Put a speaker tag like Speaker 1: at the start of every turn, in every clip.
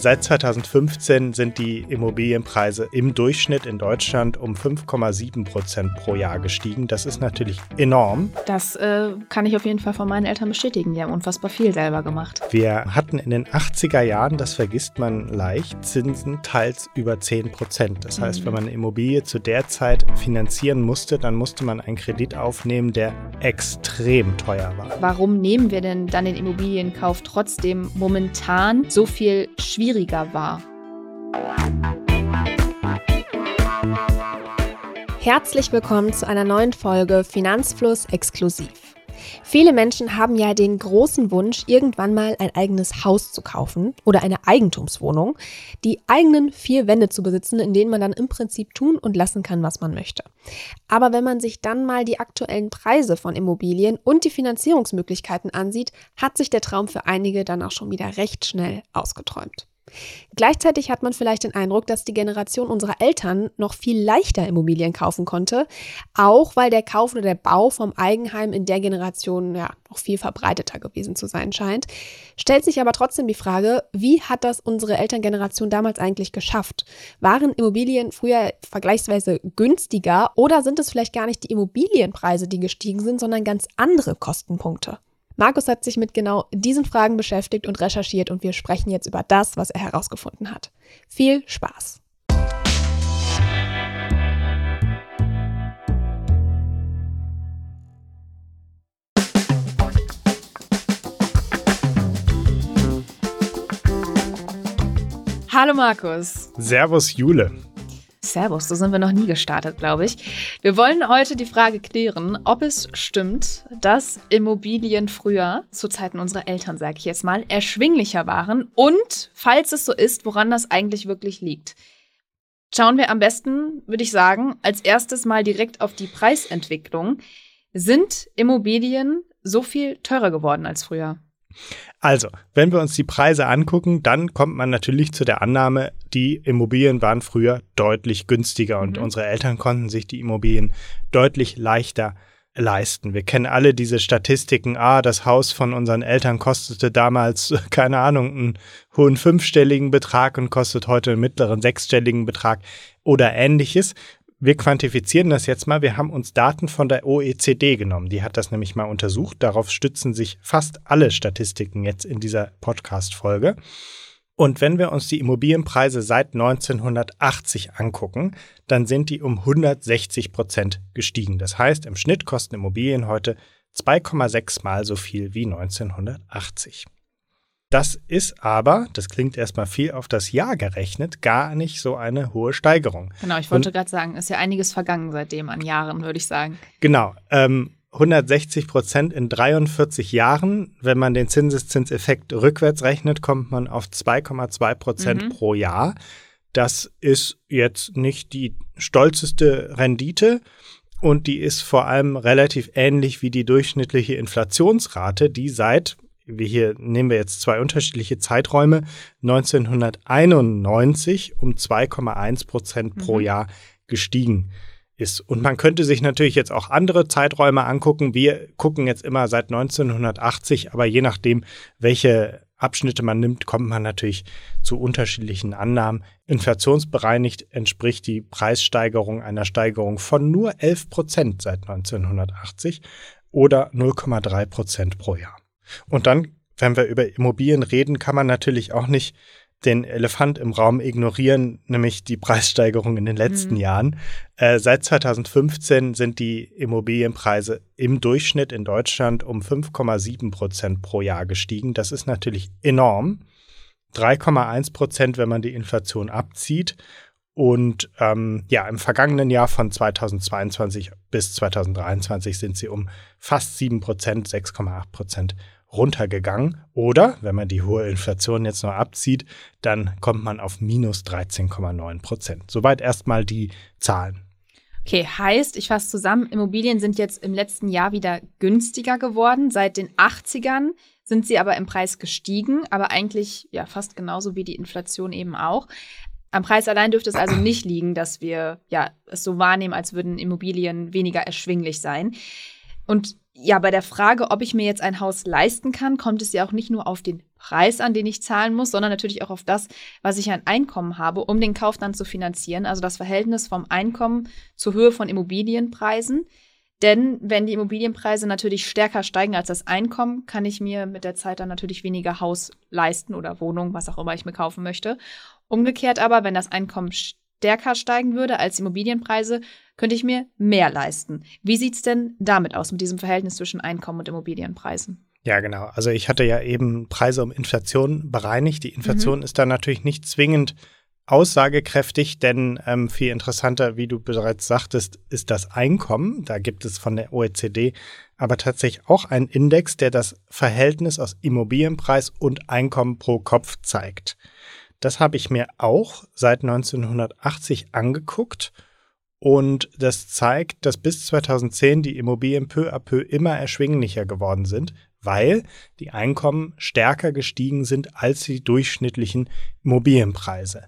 Speaker 1: Seit 2015 sind die Immobilienpreise im Durchschnitt in Deutschland um 5,7 Prozent pro Jahr gestiegen. Das ist natürlich enorm.
Speaker 2: Das äh, kann ich auf jeden Fall von meinen Eltern bestätigen. Die haben unfassbar viel selber gemacht.
Speaker 1: Wir hatten in den 80er Jahren, das vergisst man leicht, Zinsen teils über 10 Prozent. Das heißt, mhm. wenn man eine Immobilie zu der Zeit finanzieren musste, dann musste man einen Kredit aufnehmen, der extrem teuer war.
Speaker 2: Warum nehmen wir denn dann den Immobilienkauf trotzdem momentan so viel schwieriger? Schwieriger war.
Speaker 3: Herzlich willkommen zu einer neuen Folge Finanzfluss exklusiv. Viele Menschen haben ja den großen Wunsch, irgendwann mal ein eigenes Haus zu kaufen oder eine Eigentumswohnung, die eigenen vier Wände zu besitzen, in denen man dann im Prinzip tun und lassen kann, was man möchte. Aber wenn man sich dann mal die aktuellen Preise von Immobilien und die Finanzierungsmöglichkeiten ansieht, hat sich der Traum für einige dann auch schon wieder recht schnell ausgeträumt. Gleichzeitig hat man vielleicht den Eindruck, dass die Generation unserer Eltern noch viel leichter Immobilien kaufen konnte, auch weil der Kauf oder der Bau vom Eigenheim in der Generation ja noch viel verbreiteter gewesen zu sein scheint. Stellt sich aber trotzdem die Frage, wie hat das unsere Elterngeneration damals eigentlich geschafft? Waren Immobilien früher vergleichsweise günstiger oder sind es vielleicht gar nicht die Immobilienpreise, die gestiegen sind, sondern ganz andere Kostenpunkte? Markus hat sich mit genau diesen Fragen beschäftigt und recherchiert und wir sprechen jetzt über das, was er herausgefunden hat. Viel Spaß!
Speaker 2: Hallo Markus.
Speaker 1: Servus Jule.
Speaker 2: Servus, so sind wir noch nie gestartet, glaube ich. Wir wollen heute die Frage klären, ob es stimmt, dass Immobilien früher, zu Zeiten unserer Eltern, sage ich jetzt mal, erschwinglicher waren und, falls es so ist, woran das eigentlich wirklich liegt. Schauen wir am besten, würde ich sagen, als erstes mal direkt auf die Preisentwicklung. Sind Immobilien so viel teurer geworden als früher?
Speaker 1: Also, wenn wir uns die Preise angucken, dann kommt man natürlich zu der Annahme, die Immobilien waren früher deutlich günstiger und mhm. unsere Eltern konnten sich die Immobilien deutlich leichter leisten. Wir kennen alle diese Statistiken. Ah, das Haus von unseren Eltern kostete damals, keine Ahnung, einen hohen fünfstelligen Betrag und kostet heute einen mittleren sechsstelligen Betrag oder ähnliches wir quantifizieren das jetzt mal. Wir haben uns Daten von der OECD genommen. Die hat das nämlich mal untersucht. Darauf stützen sich fast alle Statistiken jetzt in dieser Podcast-Folge. Und wenn wir uns die Immobilienpreise seit 1980 angucken, dann sind die um 160 Prozent gestiegen. Das heißt, im Schnitt kosten Immobilien heute 2,6 mal so viel wie 1980. Das ist aber, das klingt erstmal viel auf das Jahr gerechnet, gar nicht so eine hohe Steigerung.
Speaker 2: Genau, ich wollte gerade sagen, ist ja einiges vergangen seitdem an Jahren, würde ich sagen.
Speaker 1: Genau. Ähm, 160 Prozent in 43 Jahren. Wenn man den Zinseszinseffekt rückwärts rechnet, kommt man auf 2,2 Prozent mhm. pro Jahr. Das ist jetzt nicht die stolzeste Rendite. Und die ist vor allem relativ ähnlich wie die durchschnittliche Inflationsrate, die seit wir hier nehmen wir jetzt zwei unterschiedliche Zeiträume, 1991 um 2,1 Prozent pro mhm. Jahr gestiegen ist. Und man könnte sich natürlich jetzt auch andere Zeiträume angucken. Wir gucken jetzt immer seit 1980, aber je nachdem, welche Abschnitte man nimmt, kommt man natürlich zu unterschiedlichen Annahmen. Inflationsbereinigt entspricht die Preissteigerung einer Steigerung von nur 11 Prozent seit 1980 oder 0,3 Prozent pro Jahr. Und dann, wenn wir über Immobilien reden, kann man natürlich auch nicht den Elefant im Raum ignorieren, nämlich die Preissteigerung in den letzten mhm. Jahren. Äh, seit 2015 sind die Immobilienpreise im Durchschnitt in Deutschland um 5,7 Prozent pro Jahr gestiegen. Das ist natürlich enorm. 3,1 Prozent, wenn man die Inflation abzieht. Und ähm, ja, im vergangenen Jahr von 2022 bis 2023 sind sie um fast 7 Prozent, 6,8 Prozent runtergegangen. Oder, wenn man die hohe Inflation jetzt noch abzieht, dann kommt man auf minus 13,9 Prozent. Soweit erstmal die Zahlen.
Speaker 2: Okay, heißt, ich fasse zusammen, Immobilien sind jetzt im letzten Jahr wieder günstiger geworden. Seit den 80ern sind sie aber im Preis gestiegen, aber eigentlich ja fast genauso wie die Inflation eben auch. Am Preis allein dürfte es also nicht liegen, dass wir ja es so wahrnehmen, als würden Immobilien weniger erschwinglich sein. Und ja, bei der Frage, ob ich mir jetzt ein Haus leisten kann, kommt es ja auch nicht nur auf den Preis an, den ich zahlen muss, sondern natürlich auch auf das, was ich an Einkommen habe, um den Kauf dann zu finanzieren. Also das Verhältnis vom Einkommen zur Höhe von Immobilienpreisen. Denn wenn die Immobilienpreise natürlich stärker steigen als das Einkommen, kann ich mir mit der Zeit dann natürlich weniger Haus leisten oder Wohnung, was auch immer ich mir kaufen möchte. Umgekehrt aber, wenn das Einkommen stärker steigen würde als Immobilienpreise, könnte ich mir mehr leisten. Wie sieht es denn damit aus, mit diesem Verhältnis zwischen Einkommen und Immobilienpreisen?
Speaker 1: Ja, genau. Also ich hatte ja eben Preise um Inflation bereinigt. Die Inflation mhm. ist da natürlich nicht zwingend aussagekräftig, denn ähm, viel interessanter, wie du bereits sagtest, ist das Einkommen. Da gibt es von der OECD aber tatsächlich auch einen Index, der das Verhältnis aus Immobilienpreis und Einkommen pro Kopf zeigt. Das habe ich mir auch seit 1980 angeguckt und das zeigt, dass bis 2010 die Immobilien peu à peu immer erschwinglicher geworden sind, weil die Einkommen stärker gestiegen sind als die durchschnittlichen Immobilienpreise.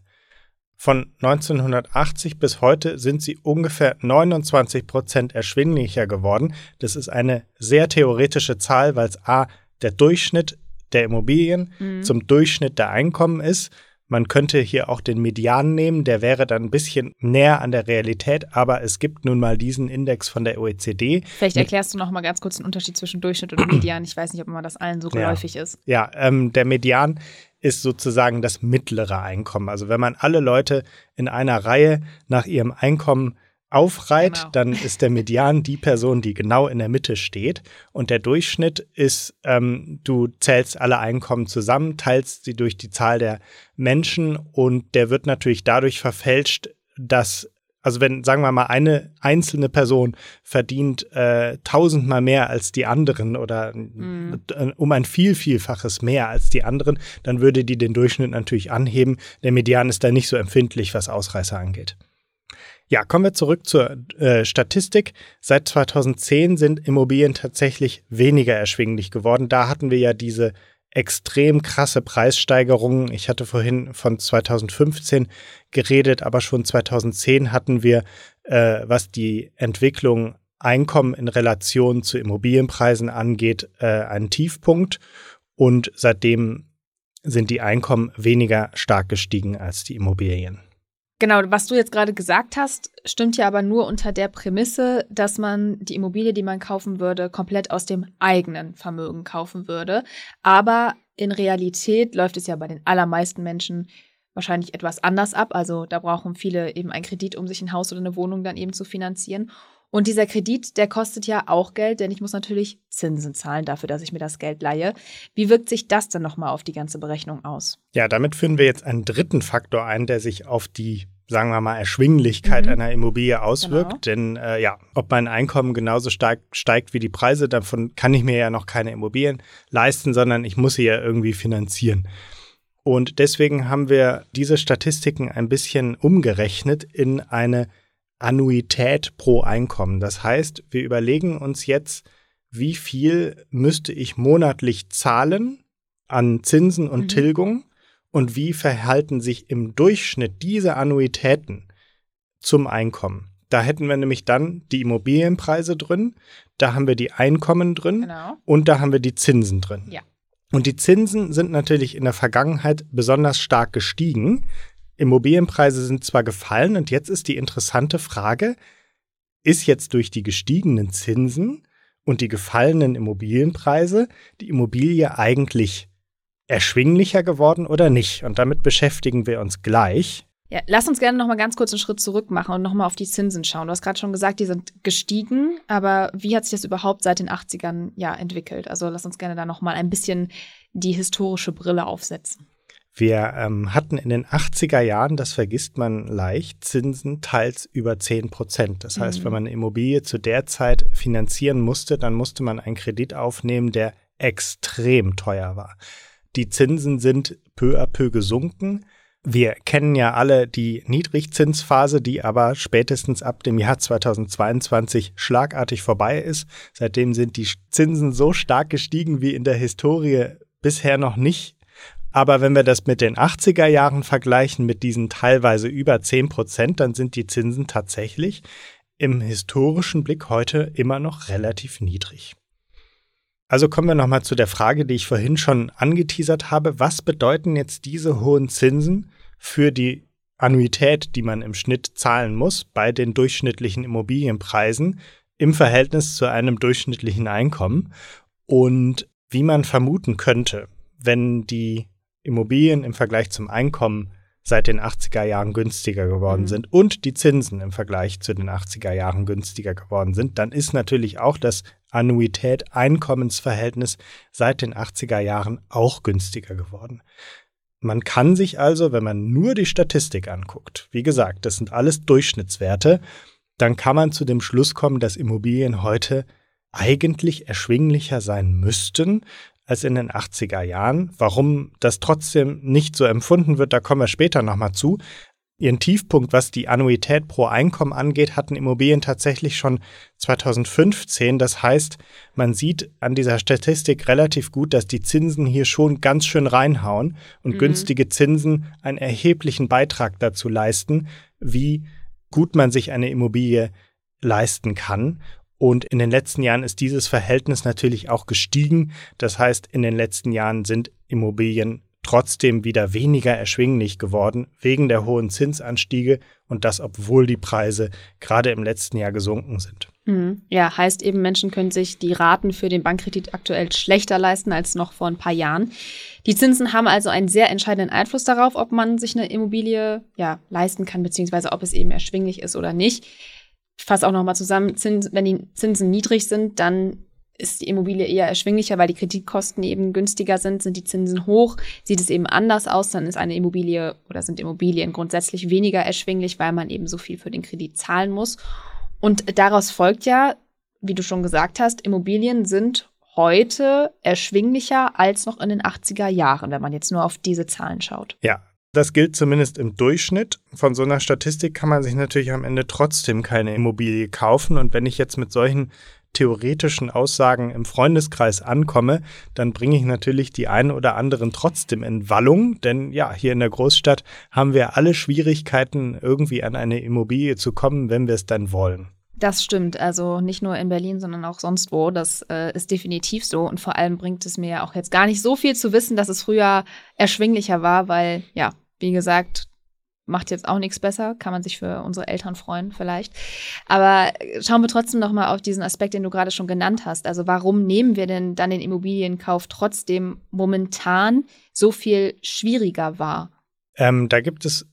Speaker 1: Von 1980 bis heute sind sie ungefähr 29 Prozent erschwinglicher geworden. Das ist eine sehr theoretische Zahl, weil es a der Durchschnitt der Immobilien mhm. zum Durchschnitt der Einkommen ist man könnte hier auch den Median nehmen, der wäre dann ein bisschen näher an der Realität, aber es gibt nun mal diesen Index von der OECD.
Speaker 2: Vielleicht erklärst du noch mal ganz kurz den Unterschied zwischen Durchschnitt und Median. Ich weiß nicht, ob immer das allen so geläufig
Speaker 1: ja.
Speaker 2: ist.
Speaker 1: Ja, ähm, der Median ist sozusagen das mittlere Einkommen. Also wenn man alle Leute in einer Reihe nach ihrem Einkommen aufreiht, genau. dann ist der Median die Person, die genau in der Mitte steht. Und der Durchschnitt ist, ähm, du zählst alle Einkommen zusammen, teilst sie durch die Zahl der Menschen und der wird natürlich dadurch verfälscht, dass also wenn, sagen wir mal, eine einzelne Person verdient äh, tausendmal mehr als die anderen oder mhm. um ein viel, vielfaches mehr als die anderen, dann würde die den Durchschnitt natürlich anheben. Der Median ist da nicht so empfindlich, was Ausreißer angeht. Ja, kommen wir zurück zur äh, Statistik. Seit 2010 sind Immobilien tatsächlich weniger erschwinglich geworden. Da hatten wir ja diese extrem krasse Preissteigerungen. Ich hatte vorhin von 2015 geredet, aber schon 2010 hatten wir, äh, was die Entwicklung Einkommen in Relation zu Immobilienpreisen angeht, äh, einen Tiefpunkt. Und seitdem sind die Einkommen weniger stark gestiegen als die Immobilien.
Speaker 2: Genau, was du jetzt gerade gesagt hast, stimmt ja aber nur unter der Prämisse, dass man die Immobilie, die man kaufen würde, komplett aus dem eigenen Vermögen kaufen würde. Aber in Realität läuft es ja bei den allermeisten Menschen wahrscheinlich etwas anders ab. Also da brauchen viele eben einen Kredit, um sich ein Haus oder eine Wohnung dann eben zu finanzieren. Und dieser Kredit, der kostet ja auch Geld, denn ich muss natürlich Zinsen zahlen dafür, dass ich mir das Geld leihe. Wie wirkt sich das dann nochmal auf die ganze Berechnung aus?
Speaker 1: Ja, damit führen wir jetzt einen dritten Faktor ein, der sich auf die sagen wir mal, Erschwinglichkeit mhm. einer Immobilie auswirkt. Genau. Denn äh, ja, ob mein Einkommen genauso stark steigt wie die Preise, davon kann ich mir ja noch keine Immobilien leisten, sondern ich muss sie ja irgendwie finanzieren. Und deswegen haben wir diese Statistiken ein bisschen umgerechnet in eine Annuität pro Einkommen. Das heißt, wir überlegen uns jetzt, wie viel müsste ich monatlich zahlen an Zinsen und mhm. Tilgung und wie verhalten sich im Durchschnitt diese Annuitäten zum Einkommen. Da hätten wir nämlich dann die Immobilienpreise drin, da haben wir die Einkommen drin genau. und da haben wir die Zinsen drin.
Speaker 2: Ja.
Speaker 1: Und die Zinsen sind natürlich in der Vergangenheit besonders stark gestiegen. Immobilienpreise sind zwar gefallen und jetzt ist die interessante Frage, ist jetzt durch die gestiegenen Zinsen und die gefallenen Immobilienpreise die Immobilie eigentlich erschwinglicher geworden oder nicht? Und damit beschäftigen wir uns gleich.
Speaker 2: Ja, lass uns gerne noch mal ganz kurz einen Schritt zurück machen und noch mal auf die Zinsen schauen. Du hast gerade schon gesagt, die sind gestiegen, aber wie hat sich das überhaupt seit den 80ern ja entwickelt? Also lass uns gerne da noch mal ein bisschen die historische Brille aufsetzen.
Speaker 1: Wir ähm, hatten in den 80er Jahren, das vergisst man leicht, Zinsen teils über 10 Prozent. Das heißt, mhm. wenn man eine Immobilie zu der Zeit finanzieren musste, dann musste man einen Kredit aufnehmen, der extrem teuer war. Die Zinsen sind peu à peu gesunken. Wir kennen ja alle die Niedrigzinsphase, die aber spätestens ab dem Jahr 2022 schlagartig vorbei ist. Seitdem sind die Zinsen so stark gestiegen wie in der Historie bisher noch nicht aber wenn wir das mit den 80er Jahren vergleichen, mit diesen teilweise über 10 Prozent, dann sind die Zinsen tatsächlich im historischen Blick heute immer noch relativ niedrig. Also kommen wir nochmal zu der Frage, die ich vorhin schon angeteasert habe. Was bedeuten jetzt diese hohen Zinsen für die Annuität, die man im Schnitt zahlen muss bei den durchschnittlichen Immobilienpreisen im Verhältnis zu einem durchschnittlichen Einkommen? Und wie man vermuten könnte, wenn die Immobilien im Vergleich zum Einkommen seit den 80er Jahren günstiger geworden mhm. sind und die Zinsen im Vergleich zu den 80er Jahren günstiger geworden sind, dann ist natürlich auch das Annuität-Einkommensverhältnis seit den 80er Jahren auch günstiger geworden. Man kann sich also, wenn man nur die Statistik anguckt, wie gesagt, das sind alles Durchschnittswerte, dann kann man zu dem Schluss kommen, dass Immobilien heute eigentlich erschwinglicher sein müssten als in den 80er Jahren. Warum das trotzdem nicht so empfunden wird, da kommen wir später nochmal zu. Ihren Tiefpunkt, was die Annuität pro Einkommen angeht, hatten Immobilien tatsächlich schon 2015. Das heißt, man sieht an dieser Statistik relativ gut, dass die Zinsen hier schon ganz schön reinhauen und mhm. günstige Zinsen einen erheblichen Beitrag dazu leisten, wie gut man sich eine Immobilie leisten kann. Und in den letzten Jahren ist dieses Verhältnis natürlich auch gestiegen. Das heißt, in den letzten Jahren sind Immobilien trotzdem wieder weniger erschwinglich geworden wegen der hohen Zinsanstiege und das, obwohl die Preise gerade im letzten Jahr gesunken sind.
Speaker 2: Mhm. Ja, heißt eben, Menschen können sich die Raten für den Bankkredit aktuell schlechter leisten als noch vor ein paar Jahren. Die Zinsen haben also einen sehr entscheidenden Einfluss darauf, ob man sich eine Immobilie ja, leisten kann, beziehungsweise ob es eben erschwinglich ist oder nicht ich fasse auch nochmal zusammen, Zins, wenn die Zinsen niedrig sind, dann ist die Immobilie eher erschwinglicher, weil die Kreditkosten eben günstiger sind, sind die Zinsen hoch, sieht es eben anders aus, dann ist eine Immobilie oder sind Immobilien grundsätzlich weniger erschwinglich, weil man eben so viel für den Kredit zahlen muss. Und daraus folgt ja, wie du schon gesagt hast, Immobilien sind heute erschwinglicher als noch in den 80er Jahren, wenn man jetzt nur auf diese Zahlen schaut.
Speaker 1: Ja, das gilt zumindest im Durchschnitt. Von so einer Statistik kann man sich natürlich am Ende trotzdem keine Immobilie kaufen. Und wenn ich jetzt mit solchen theoretischen Aussagen im Freundeskreis ankomme, dann bringe ich natürlich die einen oder anderen trotzdem in Wallung, denn ja, hier in der Großstadt haben wir alle Schwierigkeiten, irgendwie an eine Immobilie zu kommen, wenn wir es dann wollen.
Speaker 2: Das stimmt, also nicht nur in Berlin, sondern auch sonst wo. Das äh, ist definitiv so. Und vor allem bringt es mir auch jetzt gar nicht so viel zu wissen, dass es früher erschwinglicher war, weil ja, wie gesagt, macht jetzt auch nichts besser, kann man sich für unsere Eltern freuen vielleicht. Aber schauen wir trotzdem noch mal auf diesen Aspekt, den du gerade schon genannt hast. Also warum nehmen wir denn dann den Immobilienkauf trotzdem momentan so viel schwieriger wahr?
Speaker 1: Ähm, da gibt es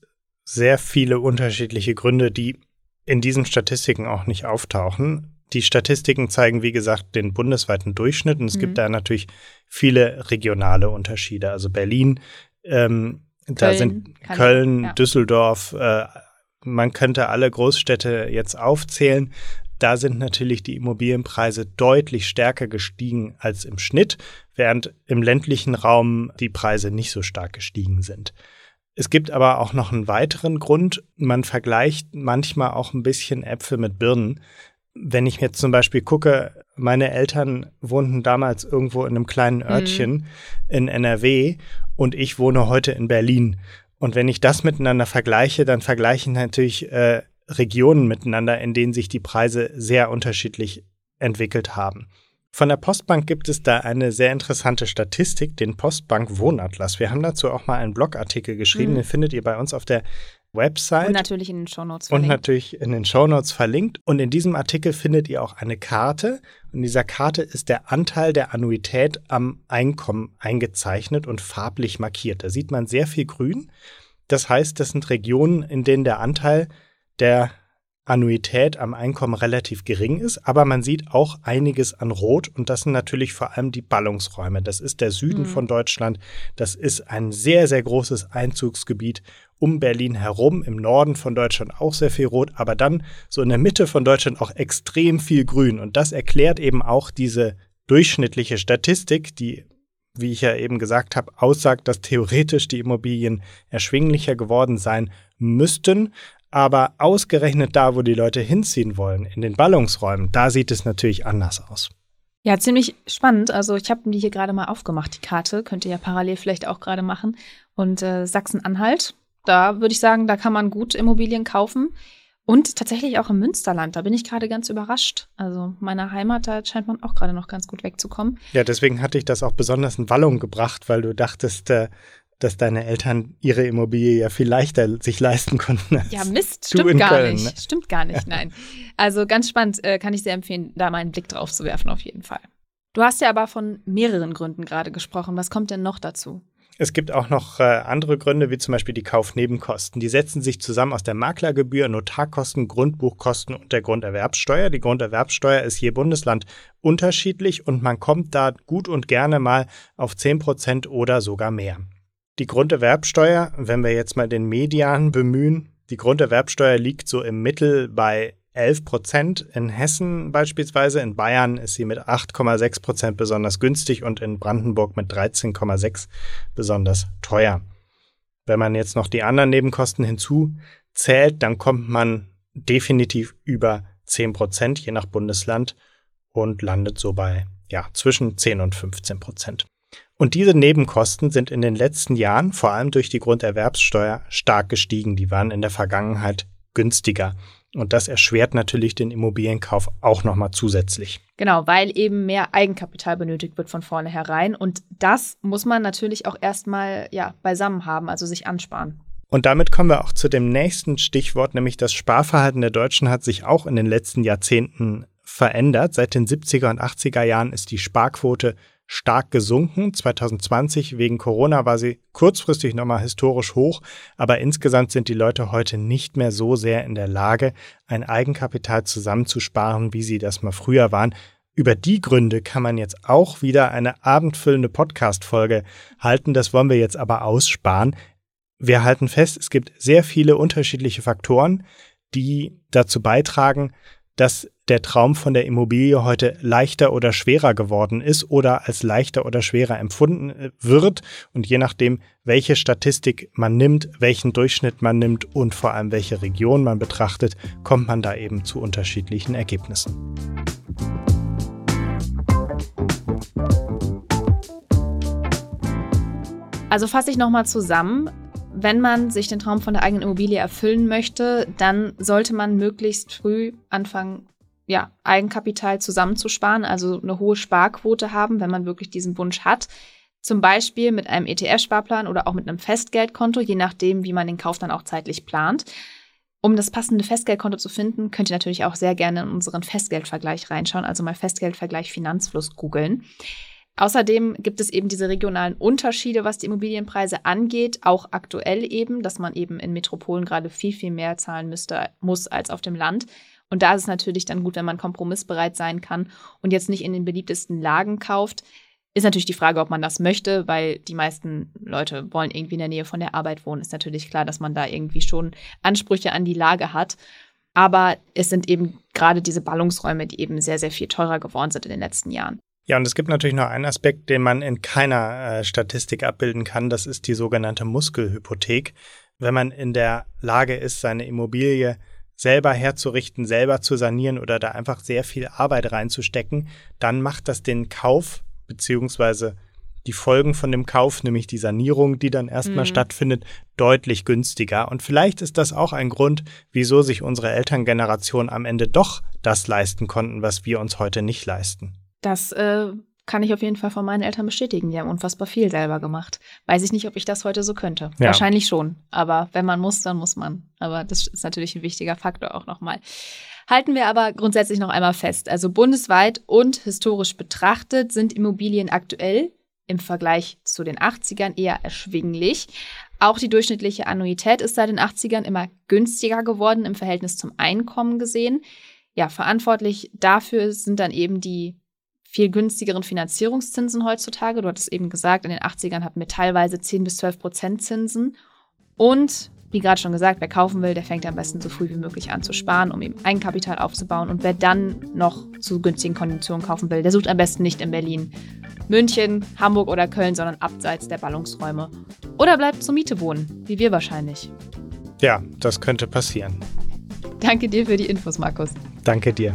Speaker 1: sehr viele unterschiedliche Gründe, die in diesen Statistiken auch nicht auftauchen. Die Statistiken zeigen, wie gesagt, den bundesweiten Durchschnitt und es mhm. gibt da natürlich viele regionale Unterschiede. Also Berlin ähm, da sind Köln, ja. Düsseldorf, äh, man könnte alle Großstädte jetzt aufzählen. Da sind natürlich die Immobilienpreise deutlich stärker gestiegen als im Schnitt, während im ländlichen Raum die Preise nicht so stark gestiegen sind. Es gibt aber auch noch einen weiteren Grund. Man vergleicht manchmal auch ein bisschen Äpfel mit Birnen. Wenn ich jetzt zum Beispiel gucke, meine Eltern wohnten damals irgendwo in einem kleinen mhm. Örtchen mhm. in NRW und ich wohne heute in Berlin. Und wenn ich das miteinander vergleiche, dann vergleichen natürlich äh, Regionen miteinander, in denen sich die Preise sehr unterschiedlich entwickelt haben. Von der Postbank gibt es da eine sehr interessante Statistik, den Postbank Wohnatlas. Wir haben dazu auch mal einen Blogartikel geschrieben, mhm. den findet ihr bei uns auf der Website.
Speaker 2: Und natürlich in den Shownotes
Speaker 1: verlinkt. Und natürlich in den Shownotes verlinkt. Und in diesem Artikel findet ihr auch eine Karte. Und in dieser Karte ist der Anteil der Annuität am Einkommen eingezeichnet und farblich markiert. Da sieht man sehr viel Grün. Das heißt, das sind Regionen, in denen der Anteil der Annuität am Einkommen relativ gering ist, aber man sieht auch einiges an Rot und das sind natürlich vor allem die Ballungsräume. Das ist der Süden mhm. von Deutschland, das ist ein sehr, sehr großes Einzugsgebiet um Berlin herum, im Norden von Deutschland auch sehr viel Rot, aber dann so in der Mitte von Deutschland auch extrem viel Grün und das erklärt eben auch diese durchschnittliche Statistik, die wie ich ja eben gesagt habe, aussagt, dass theoretisch die Immobilien erschwinglicher geworden sein müssten. Aber ausgerechnet da, wo die Leute hinziehen wollen, in den Ballungsräumen, da sieht es natürlich anders aus.
Speaker 2: Ja, ziemlich spannend. Also ich habe die hier gerade mal aufgemacht, die Karte. Könnt ihr ja parallel vielleicht auch gerade machen. Und äh, Sachsen-Anhalt, da würde ich sagen, da kann man gut Immobilien kaufen. Und tatsächlich auch im Münsterland, da bin ich gerade ganz überrascht. Also meiner Heimat, da scheint man auch gerade noch ganz gut wegzukommen.
Speaker 1: Ja, deswegen hatte ich das auch besonders in Wallung gebracht, weil du dachtest, äh, dass deine Eltern ihre Immobilie ja viel leichter sich leisten konnten.
Speaker 2: ja, Mist, stimmt gar Köln, nicht. Ne? Stimmt gar nicht, nein. Also ganz spannend, äh, kann ich sehr empfehlen, da mal einen Blick drauf zu werfen, auf jeden Fall. Du hast ja aber von mehreren Gründen gerade gesprochen. Was kommt denn noch dazu?
Speaker 1: Es gibt auch noch äh, andere Gründe, wie zum Beispiel die Kaufnebenkosten. Die setzen sich zusammen aus der Maklergebühr, Notarkosten, Grundbuchkosten und der Grunderwerbssteuer. Die Grunderwerbssteuer ist je Bundesland unterschiedlich und man kommt da gut und gerne mal auf 10 Prozent oder sogar mehr. Die Grunderwerbsteuer, wenn wir jetzt mal den Median bemühen, die Grunderwerbsteuer liegt so im Mittel bei 11 Prozent. In Hessen beispielsweise, in Bayern ist sie mit 8,6 Prozent besonders günstig und in Brandenburg mit 13,6 besonders teuer. Wenn man jetzt noch die anderen Nebenkosten hinzuzählt, dann kommt man definitiv über 10 Prozent, je nach Bundesland, und landet so bei ja, zwischen 10 und 15 Prozent. Und diese Nebenkosten sind in den letzten Jahren, vor allem durch die Grunderwerbssteuer, stark gestiegen. Die waren in der Vergangenheit günstiger. Und das erschwert natürlich den Immobilienkauf auch nochmal zusätzlich.
Speaker 2: Genau, weil eben mehr Eigenkapital benötigt wird von vornherein. Und das muss man natürlich auch erstmal ja, beisammen haben, also sich ansparen.
Speaker 1: Und damit kommen wir auch zu dem nächsten Stichwort, nämlich das Sparverhalten der Deutschen hat sich auch in den letzten Jahrzehnten verändert. Seit den 70er und 80er Jahren ist die Sparquote stark gesunken. 2020 wegen Corona war sie kurzfristig nochmal historisch hoch, aber insgesamt sind die Leute heute nicht mehr so sehr in der Lage, ein Eigenkapital zusammenzusparen, wie sie das mal früher waren. Über die Gründe kann man jetzt auch wieder eine abendfüllende Podcast-Folge halten. Das wollen wir jetzt aber aussparen. Wir halten fest, es gibt sehr viele unterschiedliche Faktoren, die dazu beitragen, dass der Traum von der Immobilie heute leichter oder schwerer geworden ist oder als leichter oder schwerer empfunden äh, wird. Und je nachdem, welche Statistik man nimmt, welchen Durchschnitt man nimmt und vor allem welche Region man betrachtet, kommt man da eben zu unterschiedlichen Ergebnissen.
Speaker 2: Also fasse ich nochmal zusammen wenn man sich den Traum von der eigenen Immobilie erfüllen möchte, dann sollte man möglichst früh anfangen, ja, Eigenkapital zusammenzusparen, also eine hohe Sparquote haben, wenn man wirklich diesen Wunsch hat. Zum Beispiel mit einem ETF-Sparplan oder auch mit einem Festgeldkonto, je nachdem, wie man den Kauf dann auch zeitlich plant. Um das passende Festgeldkonto zu finden, könnt ihr natürlich auch sehr gerne in unseren Festgeldvergleich reinschauen, also mal Festgeldvergleich Finanzfluss googeln. Außerdem gibt es eben diese regionalen Unterschiede, was die Immobilienpreise angeht, auch aktuell eben, dass man eben in Metropolen gerade viel, viel mehr zahlen müsste, muss als auf dem Land. Und da ist es natürlich dann gut, wenn man kompromissbereit sein kann und jetzt nicht in den beliebtesten Lagen kauft. Ist natürlich die Frage, ob man das möchte, weil die meisten Leute wollen irgendwie in der Nähe von der Arbeit wohnen. Ist natürlich klar, dass man da irgendwie schon Ansprüche an die Lage hat. Aber es sind eben gerade diese Ballungsräume, die eben sehr, sehr viel teurer geworden sind in den letzten Jahren.
Speaker 1: Ja, und es gibt natürlich noch einen Aspekt, den man in keiner äh, Statistik abbilden kann. Das ist die sogenannte Muskelhypothek. Wenn man in der Lage ist, seine Immobilie selber herzurichten, selber zu sanieren oder da einfach sehr viel Arbeit reinzustecken, dann macht das den Kauf beziehungsweise die Folgen von dem Kauf, nämlich die Sanierung, die dann erstmal mhm. stattfindet, deutlich günstiger. Und vielleicht ist das auch ein Grund, wieso sich unsere Elterngeneration am Ende doch das leisten konnten, was wir uns heute nicht leisten.
Speaker 2: Das äh, kann ich auf jeden Fall von meinen Eltern bestätigen. Die haben unfassbar viel selber gemacht. Weiß ich nicht, ob ich das heute so könnte. Ja. Wahrscheinlich schon. Aber wenn man muss, dann muss man. Aber das ist natürlich ein wichtiger Faktor auch nochmal. Halten wir aber grundsätzlich noch einmal fest. Also bundesweit und historisch betrachtet sind Immobilien aktuell im Vergleich zu den 80ern eher erschwinglich. Auch die durchschnittliche Annuität ist seit den 80ern immer günstiger geworden im Verhältnis zum Einkommen gesehen. Ja, verantwortlich dafür sind dann eben die viel günstigeren Finanzierungszinsen heutzutage. Du hattest eben gesagt, in den 80ern hatten wir teilweise 10 bis 12 Prozent Zinsen. Und wie gerade schon gesagt, wer kaufen will, der fängt am besten so früh wie möglich an zu sparen, um eben Eigenkapital aufzubauen. Und wer dann noch zu günstigen Konditionen kaufen will, der sucht am besten nicht in Berlin, München, Hamburg oder Köln, sondern abseits der Ballungsräume. Oder bleibt zur Miete wohnen, wie wir wahrscheinlich.
Speaker 1: Ja, das könnte passieren.
Speaker 2: Danke dir für die Infos, Markus.
Speaker 1: Danke dir.